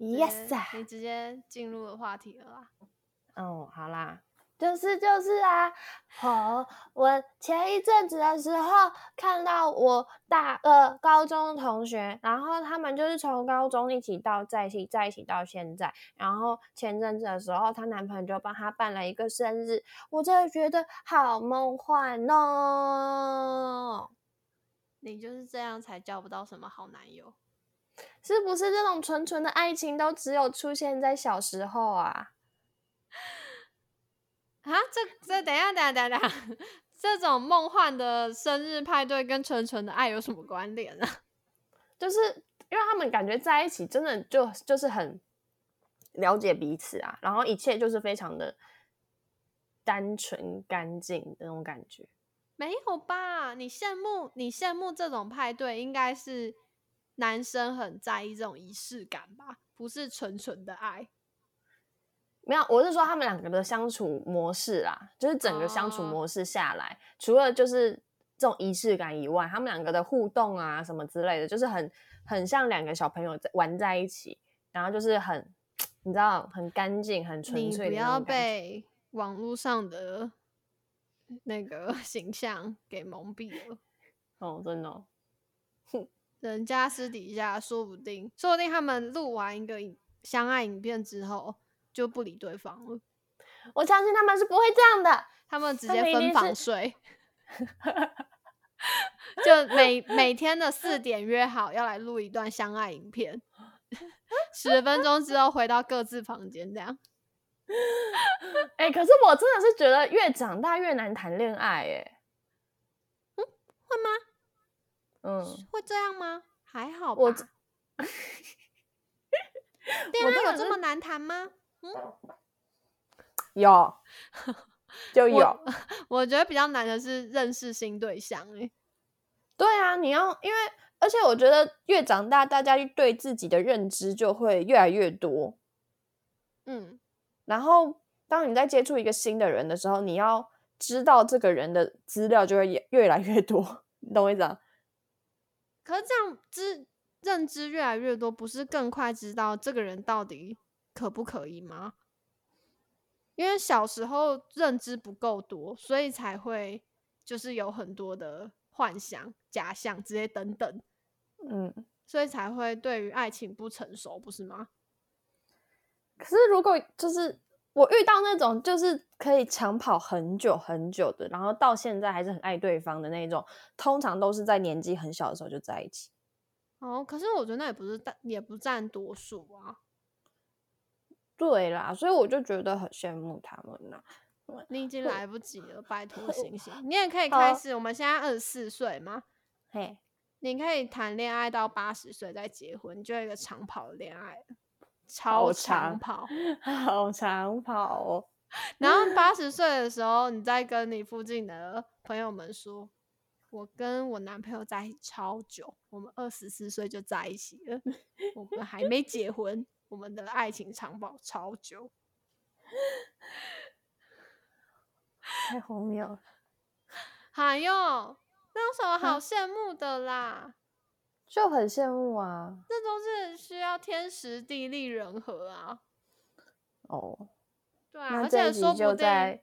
Yes 啊你直接进入了话题了啦。哦，好啦，就是就是啊，哦，我前一阵子的时候看到我大呃高中同学，然后他们就是从高中一起到在一起在一起到现在，然后前阵子的时候，她男朋友就帮她办了一个生日，我真的觉得好梦幻哦，你就是这样才交不到什么好男友。是不是这种纯纯的爱情都只有出现在小时候啊？啊，这这等一下，等一下，等一下，这种梦幻的生日派对跟纯纯的爱有什么关联啊？就是因为他们感觉在一起真的就就是很了解彼此啊，然后一切就是非常的单纯干净的那种感觉。没有吧？你羡慕你羡慕这种派对，应该是男生很在意这种仪式感吧？不是纯纯的爱。没有，我是说他们两个的相处模式啦，就是整个相处哦模式下来，除了就是这种仪式感以外，他们两个的互动啊什么之类的，就是很很像两个小朋友在玩在一起，然后就是很你知道很干净、很纯粹不要。被网络上的 那个形象给蒙蔽了。哦，真的哦、人家私底下说不定，说不定他们录完一个影相爱影片之后就不理对方了，我相信他们是不会这样的。他们直接分房睡，就每每天的四点约好要来录一段相爱影片，十分钟之后回到各自房间，这样 哎、可是我真的是觉得越长大越难谈恋爱，哎，嗯会吗？嗯，会这样吗？还好吧。我这恋爱有这么难谈吗？嗯 有，就有我。我觉得比较难的是认识新对象、欸，对啊，你要因为，而且我觉得越长大，大家对自己的认知就会越来越多。嗯，然后，当你在接触一个新的人的时候，你要知道这个人的资料就会越越来越多，你懂我意思啊？可是这样知认知越来越多，不是更快知道这个人到底可不可以吗？因为小时候认知不够多，所以才会就是有很多的幻想、假象之类等等，嗯，所以才会对于爱情不成熟，不是吗？可是如果就是我遇到那种就是可以长跑很久很久的，然后到现在还是很爱对方的那种，通常都是在年纪很小的时候就在一起。哦，可是我觉得那也不是占，也不占多数啊。对啦，所以我就觉得很羡慕他们呐、你已经来不及了，拜 托醒醒！你也可以开始，我们现在二十四岁吗，嘿，你可以谈恋爱到八十岁再结婚，就一个长跑的恋爱了，超长跑。好长跑哦。然后八十岁的时候，你再跟你附近的朋友们说，我跟我男朋友在一起超久，我们二十四岁就在一起了，我们还没结婚，我们的爱情长跑超久。太荒谬了。还有，那有什么好羡慕的啦？就很羡慕啊。这都是需要天时地利人和啊。哦，对啊，而且说不定在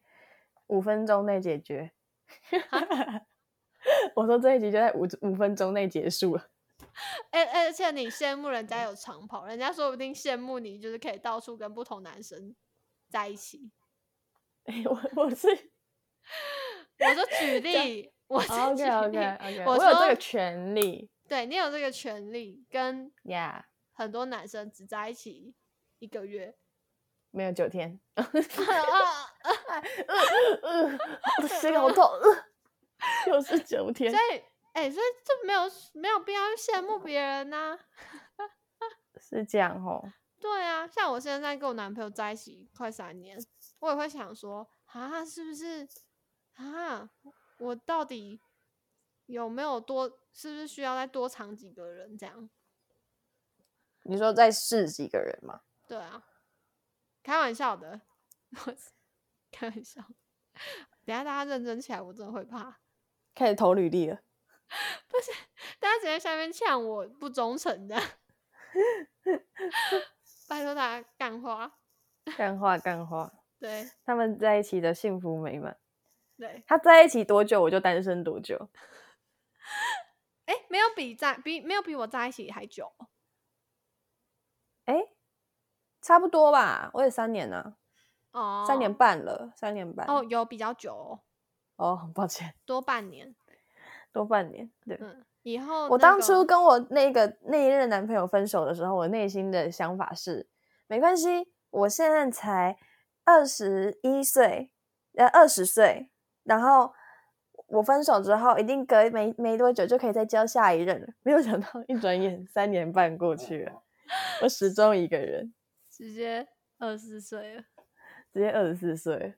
五分钟内解决。我说这一集就在五五分钟内结束了。而而且你羡慕人家有长跑，人家说不定羡慕你就是可以到处跟不同男生在一起。哎我我是 我说举例，我是举 OK 例 OK OK，我我有这个权利对你有这个权利，跟呀。很多男生只在一起一个月。没有九天，我的心好痛，呃又是九天所，以，哎、所以这没有没有必要去羡慕别人呐、是这样哦。对啊，像我现在跟我男朋友在一起快三年，我也会想说，啊，是不是啊？我到底有没有多？是不是需要再多藏几个人这样？你说再试几个人吗？对啊，开玩笑的，开玩笑。等下大家认真起来，我真的会怕。开始投履历了。不是大家直接下面呛我不忠诚的，拜托大家干话。干话干话，对他们在一起的幸福美满。对，他在一起多久，我就单身多久。哎，没有比在比没有比我在一起还久。哎，差不多吧，我也三年了。哦，三年半了，三年半。哦，有比较久哦。哦，很抱歉，多半年，多半年。对，嗯，以后我当初跟我那个那一任男朋友分手的时候，我内心的想法是，没关系，我现在才二十一岁，呃，二十岁，然后我分手之后，一定隔没没多久就可以再交下一任了。没有想到，一转眼 三年半过去了，我始终一个人，直接二十四岁了，直接二十四岁。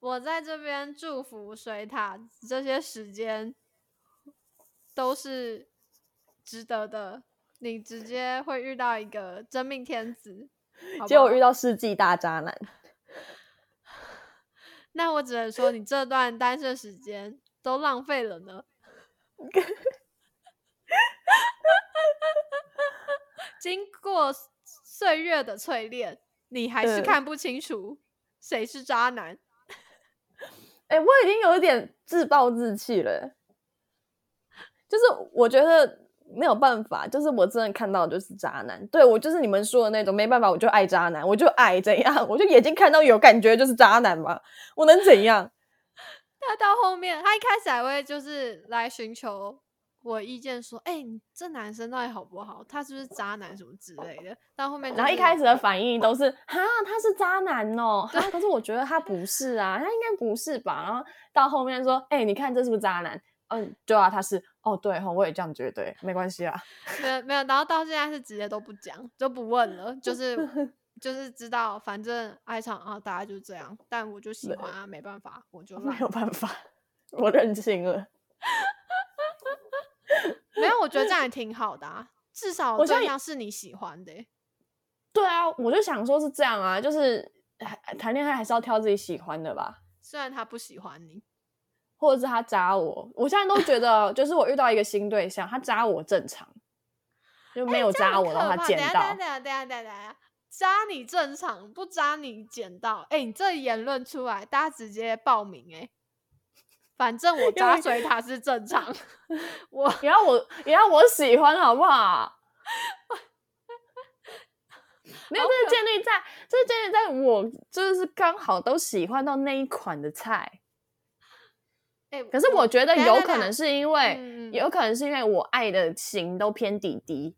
我在这边祝福水塔，这些时间都是值得的。你直接会遇到一个真命天子，结果遇到世纪大渣男。那我只能说，你这段单身时间都浪费了呢。经过岁月的淬炼，你还是看不清楚谁是渣男。哎，我已经有一点自暴自弃了，就是我觉得没有办法，就是我真的看到就是渣男，对我就是你们说的那种，没办法，我就爱渣男，我就爱怎样，我就眼睛看到有感觉就是渣男嘛，我能怎样？他到后面，他一开始还会就是来寻求我意见，说，哎，你这男生到底好不好？他是不是渣男什么之类的？到后面，然后一开始的反应都是，哈，他是渣男哦，哈，可是我觉得他不是啊，他应该不是吧？然后到后面说，哎，你看这是不是渣男？嗯，对啊，他是，哦，对哈，我也这样觉得，没关系啊，没有没有，然后到现在是直接都不讲，就不问了，就 是就是知道，反正爱上啊，大家就这样，但我就喜欢啊，没办法，我就 没有办法，我认清了。没有，我觉得这样也挺好的啊，至少这样是你喜欢的。对啊，我就想说是这样啊，就是谈恋爱还是要挑自己喜欢的吧。虽然他不喜欢你，或者是他扎我，我现在都觉得，就是我遇到一个新对象，他扎我正常，就没有扎我的话捡到。等下等下等下等下，扎你正常，不扎你捡到。哎，你这言论出来，大家直接报名哎。反正我 扎水塔是正常 我也要我也要我喜欢好不好？没有，这是建立在这是建立在我就是刚好都喜欢到那一款的菜。哎，可是我觉得有可能是因为，有可能是因为我爱的型都偏底底，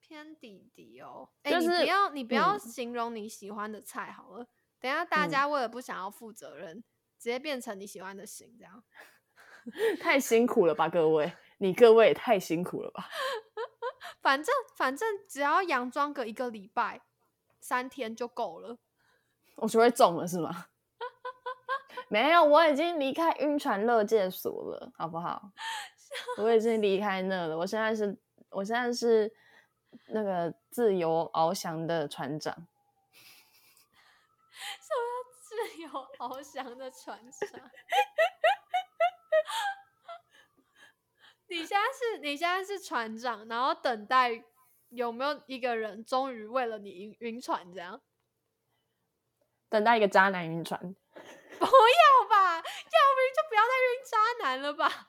偏底底哦。哎，你不要你不要形容你喜欢的菜好了，等下大家为了不想要负责任。直接变成你喜欢的型，这样 太辛苦了吧，各位，你各位也太辛苦了吧。反正反正只要佯装个一个礼拜、三天就够了，我就会中了是吗？没有，我已经离开晕船乐界所了，好不好？我已经离开那了，我现在是，我现在是那个自由翱翔的船长。自由翱翔的船长，你现在是你现在是船长，然后等待有没有一个人终于为了你晕晕船这样？等待一个渣男晕船？不要吧，要不然就不要再晕渣男了吧？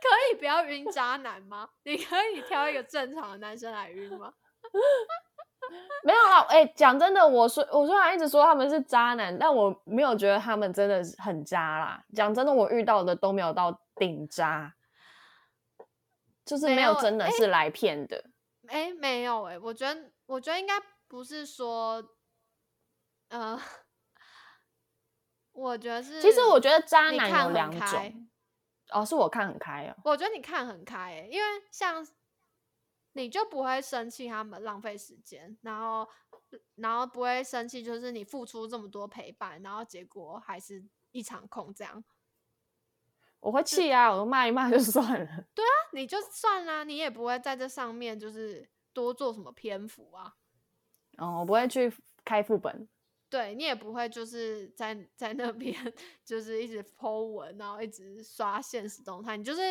可以不要晕渣男吗？你可以挑一个正常的男生来晕吗？没有啦，哎，讲真的，我说我虽然一直说他们是渣男，但我没有觉得他们真的是很渣啦。讲真的，我遇到的都没有到顶渣，就是没有真的是来骗的。哎，没有哎，我觉得我觉得应该不是说，呃，我觉得是，其实我觉得渣男有两种，哦，是我看很开哦。我觉得你看很开，因为像。你就不会生气他们浪费时间，然后，然后不会生气，就是你付出这么多陪伴，然后结果还是一场空这样。我会气啊，我骂一骂就算了。对啊，你就算啦，你也不会在这上面就是多做什么篇幅啊。哦，我不会去开副本。对你也不会就是在 在那边就是一直 po 文，然后一直刷现实动态，你就是。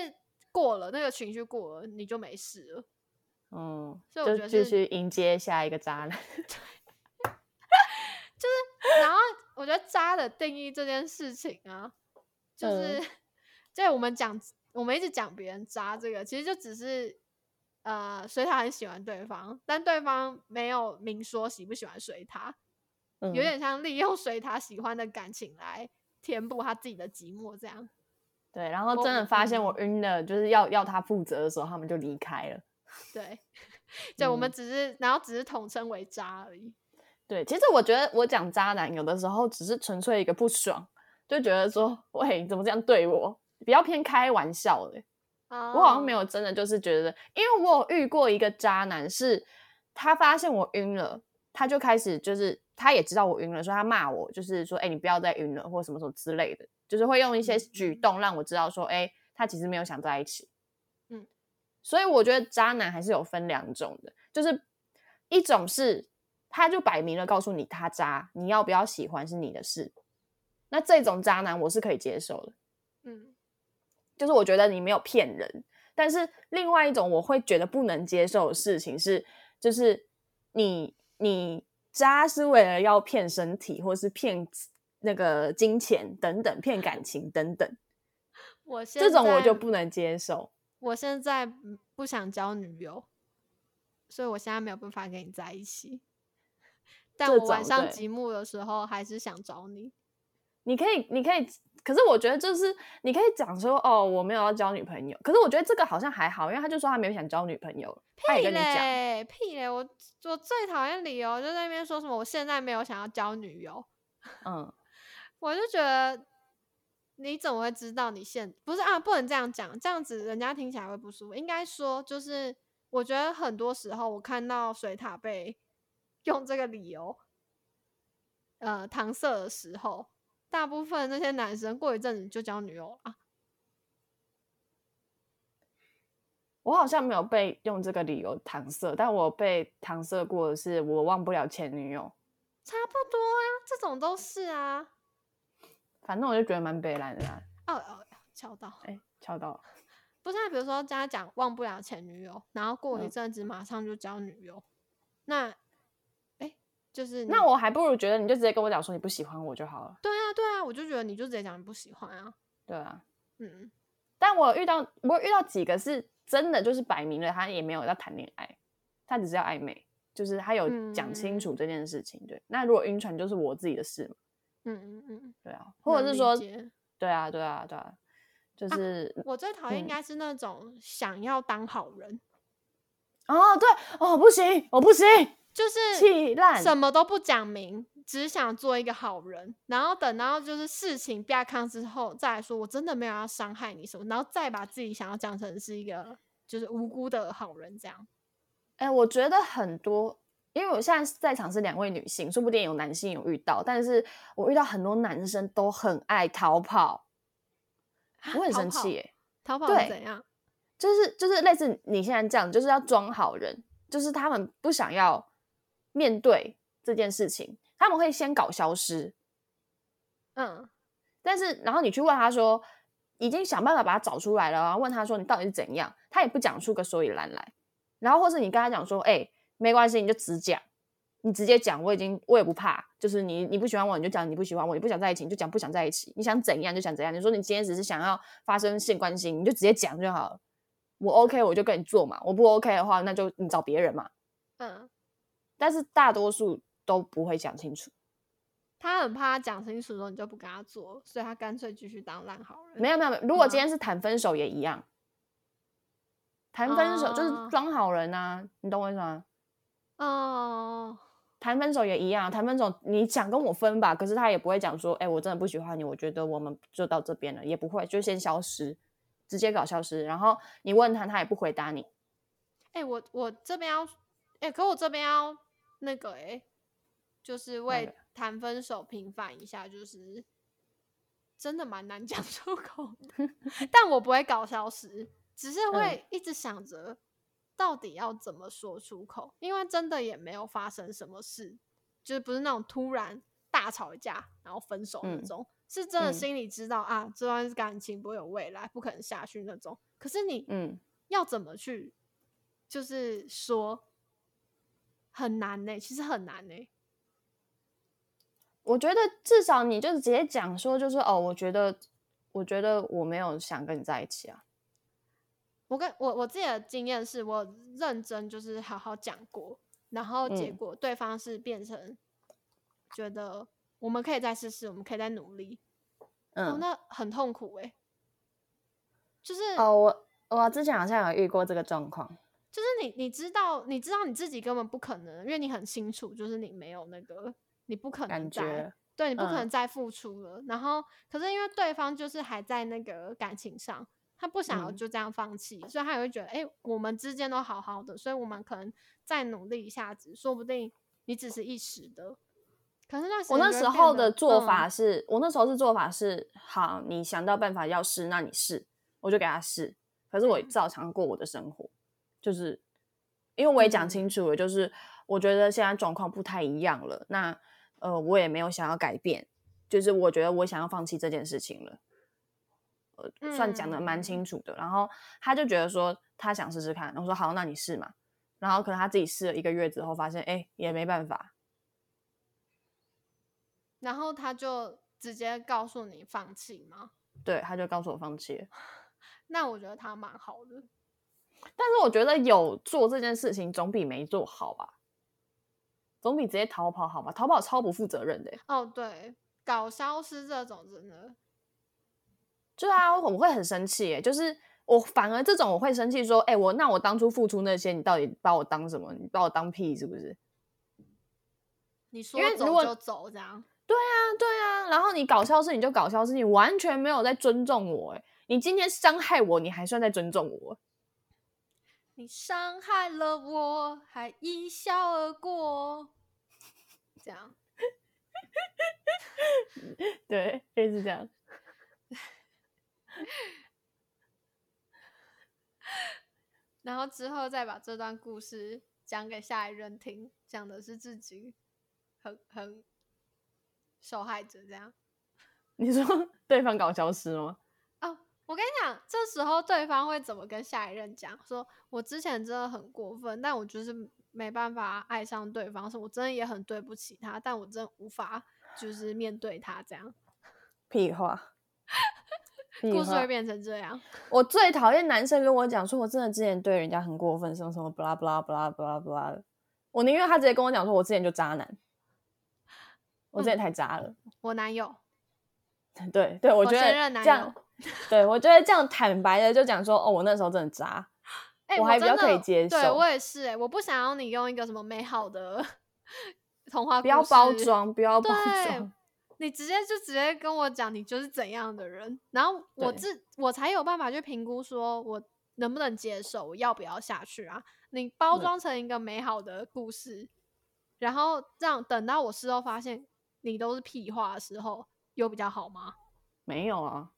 过了，那个情绪过了，你就没事了。嗯，所以我觉就继得是续迎接下一个渣男。就是然后我觉得渣的定义这件事情啊，就是、嗯在我们讲我们一直讲别人渣这个，其实就只是呃水塔很喜欢对方，但对方没有明说喜不喜欢水塔，嗯，有点像利用水塔喜欢的感情来填补他自己的寂寞，这样。对，然后真的发现我嗯晕了，就是要要他负责的时候，他们就离开了。对，就我们嗯只是，然后只是统称为渣而已。对，其实我觉得我讲渣男有的时候只是纯粹一个不爽，就觉得说，喂，你怎么这样对我？比较偏开玩笑的。我我好像没有真的就是觉得，因为我有遇过一个渣男，是他发现我晕了，他就开始就是他也知道我晕了，所以他骂我，就是说，哎、你不要再晕了，或什么什么之类的，就是会用一些举嗯。动让我知道说，哎、他其实没有想在一起。嗯，所以我觉得渣男还是有分两种的，就是一种是他就摆明了告诉你他渣，你要不要喜欢是你的事，那这种渣男我是可以接受的。嗯。就是我觉得你没有骗人，但是另外一种我会觉得不能接受的事情是，就是你你渣是为了要骗身体，或是骗那个金钱等等，骗感情等等，我现这种我就不能接受。我现在嗯不想交女友，所以我现在没有办法跟你在一起。但我晚上寂寞的时候，还是想找你。你可以，你可以，可是我觉得就是你可以讲说哦，我没有要交女朋友，可是我觉得这个好像还好，因为他就说他没有想交女朋友，他也屁跟你讲，嘞，屁嘞！我我最讨厌理由就在那边说什么我现在没有想要交女友，嗯，我就觉得你怎么会知道你现不是啊？不能这样讲，这样子人家听起来会不舒服。应该说就是，我觉得很多时候我看到水塔被 用这个理由呃搪塞的时候，大部分那些男生过一阵子就交女友了啊。我好像没有被用这个理由搪塞，但我被搪塞过的是我忘不了前女友，差不多啊，这种都是啊。反正我就觉得蛮悲惨的啦。哦哦，敲到。哎、敲到了，不是、啊，比如说家讲忘不了前女友，然后过一嗯阵子马上就交女友，那，哎、就是那我还不如觉得你就直接跟我讲说你不喜欢我就好了。对啊对啊，我就觉得你就直接讲你不喜欢啊，对啊，嗯，但我遇到我遇到几个是真的就是摆明了他也没有要谈恋爱，他只是要暧昧，就是他有讲清楚这件事情。对，那如果晕船就是我自己的事嘛。嗯嗯嗯，对啊，或者是说，对啊，对啊，对啊，就是、我最讨厌应嗯。该是那种想要当好人，哦，对哦，不行，我不行，就是气烂，什么都不讲明，只想做一个好人，然后等到就是事情变康之后再来说，我真的没有要伤害你什么，然后再把自己想要讲成是一个就是无辜的好人这样。哎、我觉得很多，因为我现在在场是两位女性，说不定有男性有遇到，但是我遇到很多男生都很爱逃跑，我很生气耶、逃跑对是怎样？就是就是类似你现在这样，就是要装好人，就是他们不想要面对这件事情，他们会先搞消失，嗯，但是然后你去问他说，已经想办法把他找出来了，然后问他说你到底是怎样，他也不讲出个所以然来，然后或是你跟他讲说，哎、没关系，你就直讲，你直接讲，我已经我也不怕，就是你你不喜欢我你就讲你不喜欢我，你不想在一起你就讲不想在一起，你想怎样就想怎样，你说你今天只是想要发生性关系，你就直接讲就好了，我 OK 我就跟你做嘛，我不 OK 的话那就你找别人嘛，嗯，但是大多数都不会讲清楚，他很怕讲清楚之后你就不跟他做，所以他干脆继续当烂好人。没有没有，如果今天是谈分手也一样，谈分手就是哦装好人啊，你懂我意思吗？哦，谈分手也一样，谈分手你想跟我分吧，可是他也不会讲说，哎、我真的不喜欢你，我觉得我们就到这边了，也不会，就先消失，直接搞消失。然后你问他，他也不回答你。哎、我我这边要，哎、可我这边要那个、哎，就是为谈分手平反一下，就是真的蛮难 讲出口的，但我不会搞消失，只是会一直想着到底要怎么说出口，因为真的也没有发生什么事，就是不是那种突然大吵一架然后分手那嗯种，是真的嗯心里知道、啊，这段感情不会有未来，不可能下去那种。可是你嗯，要怎么去，就是说很难呢、其实很难呢、我觉得至少你就直接讲说，就是哦，我觉得，我觉得我没有想跟你在一起啊。我跟我我自己的经验是我认真就是好好讲过，然后结嗯。果对方是变成觉得我们可以再试试，我们可以再努力，哦，嗯，那很痛苦诶、就是哦，我我之前好像有遇过这个状况。就是你你知道你知道你自己根本不可能，因为你很清楚，就是你没有那个，你不可能感再觉对你不可能嗯再付出了。然后可是因为对方就是还在那个感情上，他不想要嗯就这样放弃，所以他也会觉得，哎、我们之间都好好的，所以我们可能再努力一下子，说不定你只是一时的。可是那时我那时候的做嗯法是，我那时候是做法是，好，你想到办法要试，那你试，我就给他试。可是我嗯照常过我的生活，就是因为我也讲嗯清楚了，就是我觉得现在状况不太一样了，那呃，我也没有想要改变，就是我觉得我想要放弃这件事情了。呃，算讲的蛮嗯清楚的，然后他就觉得说他想试试看，我说好，那你试嘛。然后可能他自己试了一个月之后，发现哎也没办法，然后他就直接告诉你放弃吗？对，他就告诉我放弃了。那我觉得他蛮好的。但是我觉得有做这件事情总比没做好吧，总比直接逃跑好吧？逃跑超不负责任的欸。哦，对，搞消失这种真的，对啊，我会很生气耶，就是我反而这种我会生气说，哎、我那我当初付出那些，你到底把我当什么？你把我当屁是不是？你说走就走这样。对啊，对啊，然后你搞消失你就搞消失，你完全没有在尊重我哎，你今天伤害我，你还算在尊重我？你伤害了我，还一笑而过，这样。对，就是这样。然后之后再把这段故事讲给下一任听，讲的是自己很很受害者这样。你说 对方搞消失吗？哦，我跟你讲，这时候对方会怎么跟下一任讲？说我之前真的很过分，但我就是没办法爱上对方，是我真的也很对不起他，但我真的无法就是面对他这样，屁话，屁话故事会变成这样。我最讨厌男生跟我讲说，我真的之前对人家很过分，什么什么不拉不拉不拉不拉不拉的。我宁愿他直接跟我讲说，我之前就渣男，我之前太渣了。我男友，对对，我我觉得这样，对我觉得这样坦白的就讲说，哦，我那时候真的渣。哎、我还比较可以接受对我也是、哎，我不想要你用一个什么美好的 童话故事，不要包装，不要包对装。，你直接就直接跟我讲你就是怎样的人，然后我自我才有办法去评估说我能不能接受，我要不要下去啊？你包对装成一个美好的故事，然后让等到我事后发现你都是屁话的时候，有比较好吗？没有啊，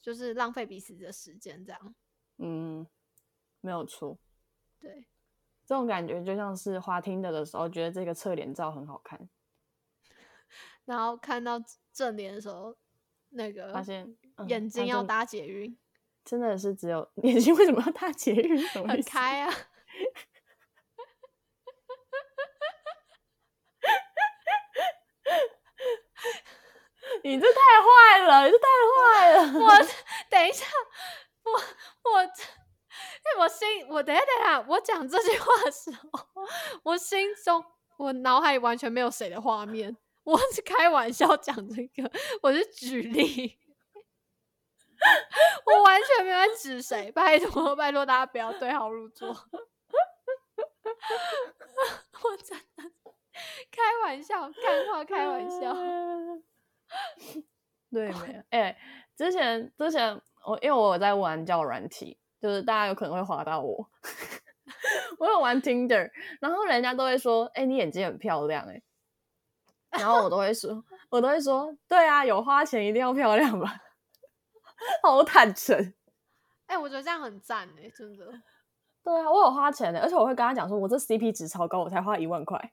就是浪费彼此的时间，这样嗯，没有错。对。这种感觉就像是花听的的时候，觉得这个侧脸照很好看，然后看到正脸的时候，那个发现、嗯眼睛要搭捷运，真的是只有 眼睛为什么要搭捷运？很开啊。你这太坏了，你这太坏了。我等一下，我我哎，我心我等下等下，我讲这句话的时候，我心中我脑海里完全没有谁的画面，我是开玩笑讲这个，我是举例，我完全没有指谁，拜托拜托大家不要对号入座，我真的开玩笑，干话开玩笑。对，没 有。哎、之前之前我因为我在玩交友软体，就是大家有可能会滑到我。我有玩 Tinder，然后人家都会说：“哎、你眼睛很漂亮。”哎，然后我都会说，我都会说：“对啊，有花钱一定要漂亮吧。”好坦诚。哎、我觉得这样很赞哎、真的。对啊，我有花钱的，而且我会跟他讲说，我这 CP 值超高，我才花一万块。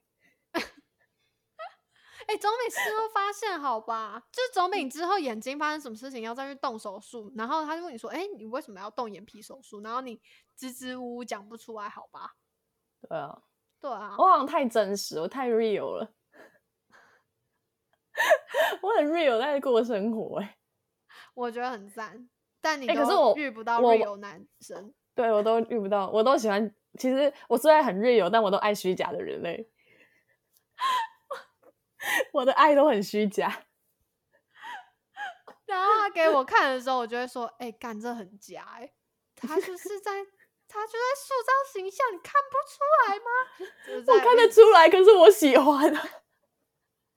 哎、总比事后发现好吧？就是总比之后眼睛发生什么事情要再去动手术，然后他就问你说：“哎、你为什么要动眼皮手术？”然后你支支吾吾讲不出来，好吧？对啊，对啊，我好像太真实，我太 real 了，我很 real 在过生活、欸，我觉得很赞，但你可是我遇不到 real 男生。对我都遇不到，我都喜欢。其实我虽然很 real，但我都爱虚假的人类。我的爱都很虚假，然后他给我看的时候，我就会说：“哎、干这很假哎、他就 是在他就在塑造形象，你看不出来吗？”我看得出来，可是我喜欢啊。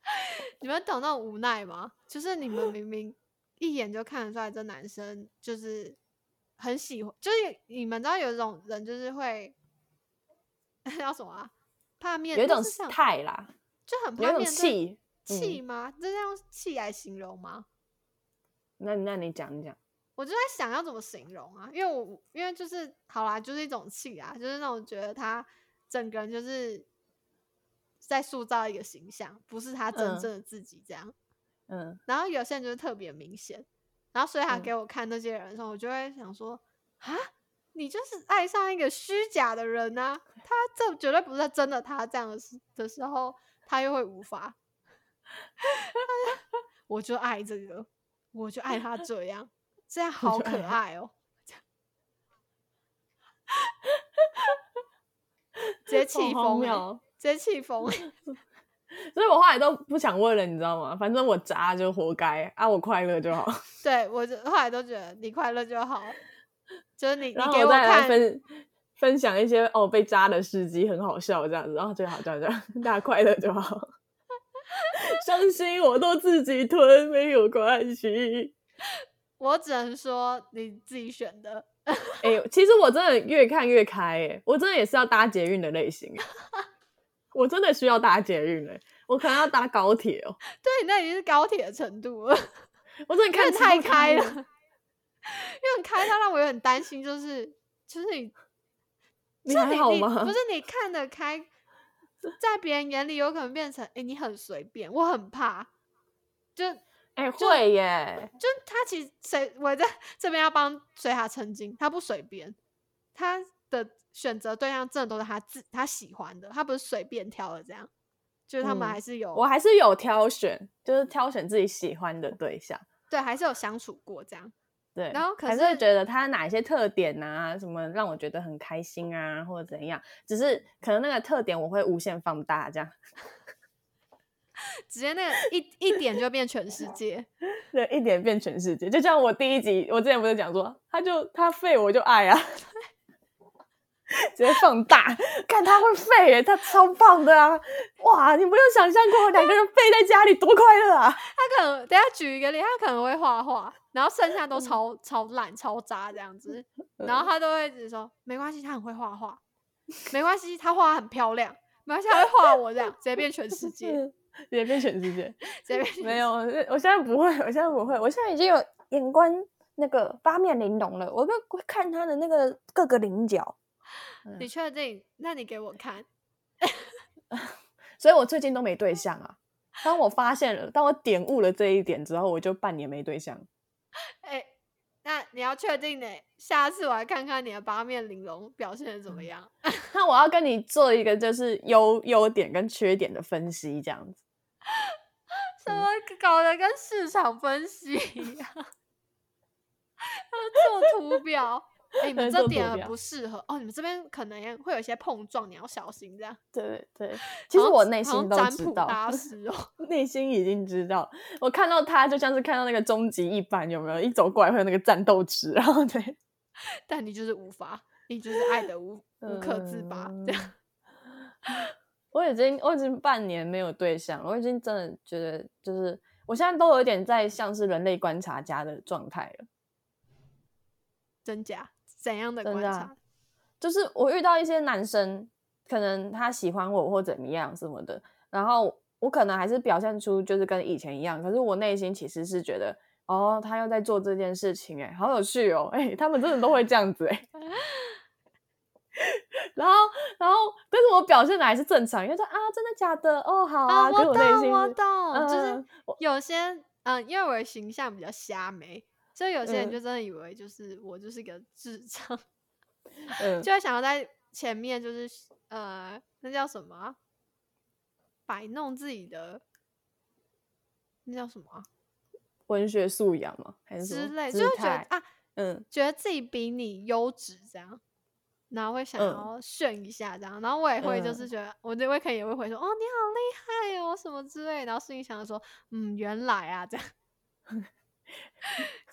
你们懂那种无奈吗？就是你们明明一眼就看得出来，这男生就是很喜欢，就是你们知道有一种人就是会叫什么啊？怕面有一种就是态啦，就很怕面对气。嗯气吗？就是用气来形容吗？那那你讲一讲，我就在想要怎么形容啊，因为我因为就是好啦，就是一种气啊，就是那种觉得他整个人就是在塑造一个形象，不是他真嗯正的自己这样。嗯，然后有些人就是特别明显，然后所以他嗯给我看那些人的时候，我就会想说啊，你就是爱上一个虚假的人啊，他这绝对不是真的他这样的时的时候，他又会无法，我就爱这个，我就爱他这样，这样好可就爱哦，直接气疯、了，直接气疯、欸，所以我后来都不想问了，你知道吗？反正我渣就活该啊，我快乐就好。对我就后来都觉得你快乐就好，就是你你给我看，分分享一些哦被扎的事迹，很好笑这样子，然后最好这样这样，大家快乐就好。伤心我都自己吞，没有关系。我只能说你自己选的。哎、其实我真的越看越开，哎，我真的也是要搭捷运的类型，欸 我真的需要搭捷运哎，我可能要搭高铁哦，对，那已经是高铁的程度了，我真的看太超开了，因为很开，它让我有点担心，就是就是你，你还好吗不是你看得开，在别人眼里有可能变成哎、诶你很随便，我很怕，就哎、会耶，就他其实谁我在这边要帮水塔澄清，他不随便，他的选择对象真的都是他自他喜欢的，他不是随便挑的这样，就是他们嗯还是有、我还是有挑选，就是挑选自己喜欢的对象。对还是有相处过这样。对，然后可还是会是觉得他哪一些特点啊，什么让我觉得很开心啊，或者怎样，只是可能那个特点我会无限放大，这样，直接那个一一点就变全世界，对，一点变全世界。就像我第一集，我之前不是讲说，他就他废我就爱啊，直接放大，看他会废耶，他超棒的啊！哇，你没有想象过两个人废在家里多快乐啊！他可能等下举一个例，他可能会画画，然后剩下都超超烂超渣这样子，然后他都会一直说没关系，他很会画画，没关系，他画得很漂亮，没关系，他会画我这样，直接变全世界，直接变全世界。直接没有，我现在不会，我现在不会，我现在已经有眼观那个八面玲珑了，我都会看他的那个各个棱角，你确定？那你给我看。所以我最近都没对象啊。当我发现了，当我点悟了这一点之后，我就半年没对象。哎、那你要确定呢？下次我来看看你的八面玲珑表现的怎么嗯样。那我要跟你做一个就是优优点跟缺点的分析，这样子。什么搞得跟市场分析一样？要做图表。哎、你们这点不适合哦。你们这边可能也会有一些碰撞，你要小心这样。对对，其实我内心都知道，大 师哦。内心已经知道。我看到他就像是看到那个终极一班，有没有？一走过来会有那个战斗值，然后对，但你就是无法，你就是爱的无无可自拔。这样嗯我已经我已经半年没有对象了，我已经真的觉得就是我现在都有一点在像是人类观察家的状态了。真假？怎样的观察？就是我遇到一些男生，可能他喜欢我或怎么样什么的，然后我可能还是表现出就是跟以前一样，可是我内心其实是觉得，哦，他又在做这件事情，哎，好有趣哦，哎，他们真的都会这样子，哎。然后，然后但是我表现的还是正常，因为说啊，真的假的？哦，好啊，可是我懂，内心我懂，就是有些嗯，因为我的形象比较瞎眉，所以有些人嗯。就真的以为就是我就是个智障，嗯，就会想要在前面就是呃，那叫什么啊、摆弄自己的，那叫什么啊、文学素养嘛，还是之类，就会觉得啊，嗯。觉得自己比你优质这样，然后会想嗯。要炫一下这样，然后我也会就嗯是。觉得，我这位可能也会回说，哦，你好厉害哦，什么之类，然后心里想着说，嗯，原来啊这样，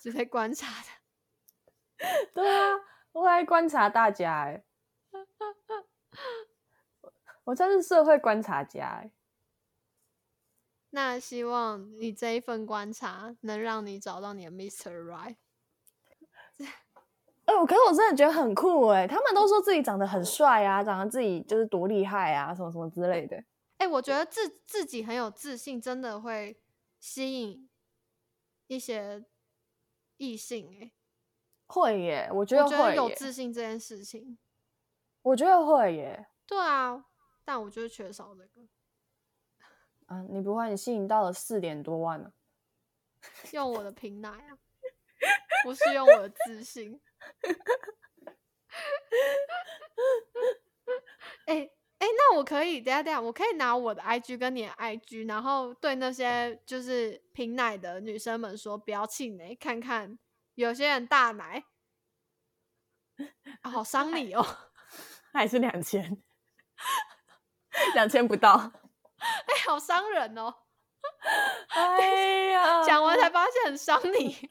就在观察的。对啊，我来观察大家哎，我真是社会观察家哎。那希望你这一份观察能让你找到你的 Mr. Right。哎、我可是我真的觉得很酷哎，他们都说自己长得很帅啊，长得自己就是多厉害啊，什么什么之类的。哎、我觉得自自己很有自信，真的会吸引一些异性、欸。会耶，我觉得会有，自信这件事情，我觉得会耶。对啊，但我就是缺少这个。啊，你不会，你吸引到了四点多万呢、用我的平奶啊，不是用我的自信。哎哎、那我可以等下等下，我可以拿我的 IG 跟你的 IG，然后对那些就是平奶的女生们说，不要气馁，看看有些人大奶，啊、好伤你哦。还是两千，两千不到。哎、好伤人哦。哎呀，讲完才发现很伤你。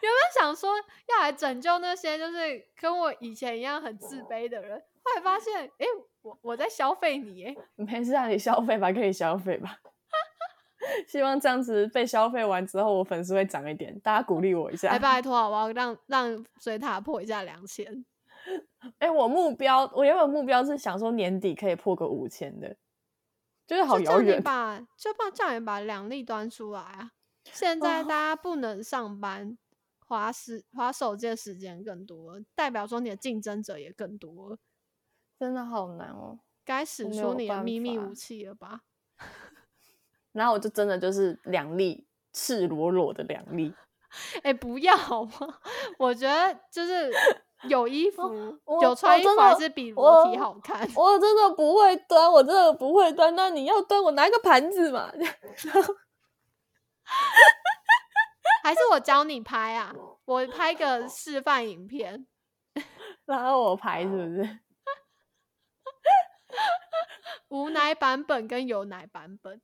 原本想说要来拯救那些就是跟我以前一样很自卑的人，后来发现，哎、我我在消费你，哎，没事啊你消费吧，可以消费吧。希望这样子被消费完之后，我粉丝会涨一点，大家鼓励我一下。哎拜托好不好？让让水塔破一下两千。哎、我目标，我原本目标是想说年底可以破个五千的，就是好遥远。把就把叫你把两粒端出来啊！现在哦大家不能上班，花时花手机的时间更多，代表说你的竞争者也更多了，真的好难哦。该使出你的秘密武器了吧？然后我就真的就是两粒赤裸裸的两粒，哎、不要好吗？我觉得就是有衣服、有穿衣服还是比裸体好看。我真的不会端，我真的不会端。那你要端，我拿一个盘子嘛。还是我教你拍啊？我拍个示范影片。然后我拍是不是？无 奶版本跟有奶版本，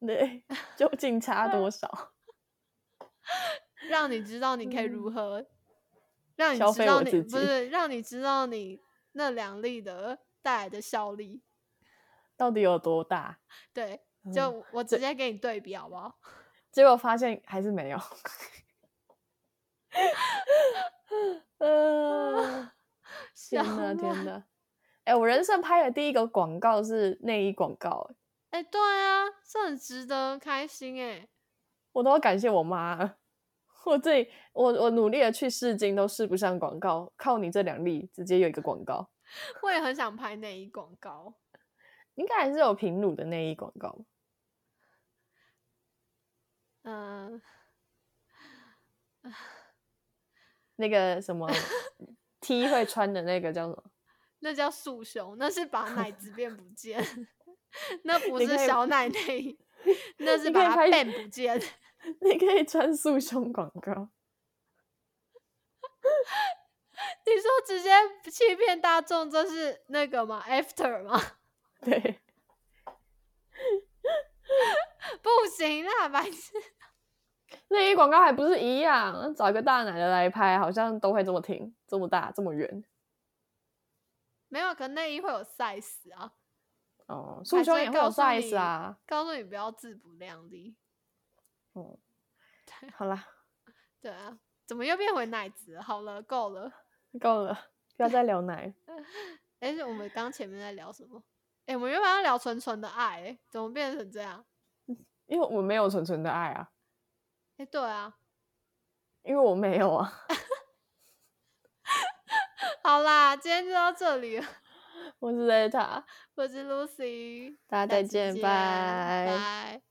对，究竟差 多少？让你知道你可以如何，让你知道你不是让你知道你那两粒的带来的效力。到底有多大？对，嗯就我直接给你对比好不好？结果发现还是没有。呃，天笑呐天烂呐！哎、我人生拍的第一个广告是内衣广告、欸，哎、对啊，这很值得开心哎、我都要感谢我妈。我自己，我我努力的去试镜都试不上广告，靠你这两例直接有一个广告，我也很想拍内衣广告。应该还是有平乳的内衣广告吧。嗯、那个什么 T 会穿的那个叫什么？那叫束胸，那是把奶子变不见，那不是小奶内衣，那是把它变不见。你可以穿束胸广告。你说直接欺骗大众，这是那个吗？After 吗？对，不行啦，白痴！内衣广告还不是一样？找一个大奶的来拍，好像都会这么挺，这么大，这么圆。没有，可内衣会有 size 啊，哦，束胸也会有 size 啊。告诉你不要自不量力。哦嗯，好啦，对啊，怎么又变回奶子？好了，够了。够了，不要再聊奶。哎、我们刚前面在聊什么？哎、我们原本要聊纯纯的爱、诶怎么变成这样？因为我没有纯纯的爱啊，哎、对啊，因为我没有啊。好啦，今天就到这里了。我是 Zeta，我是 Lucy，大家再见，拜。拜。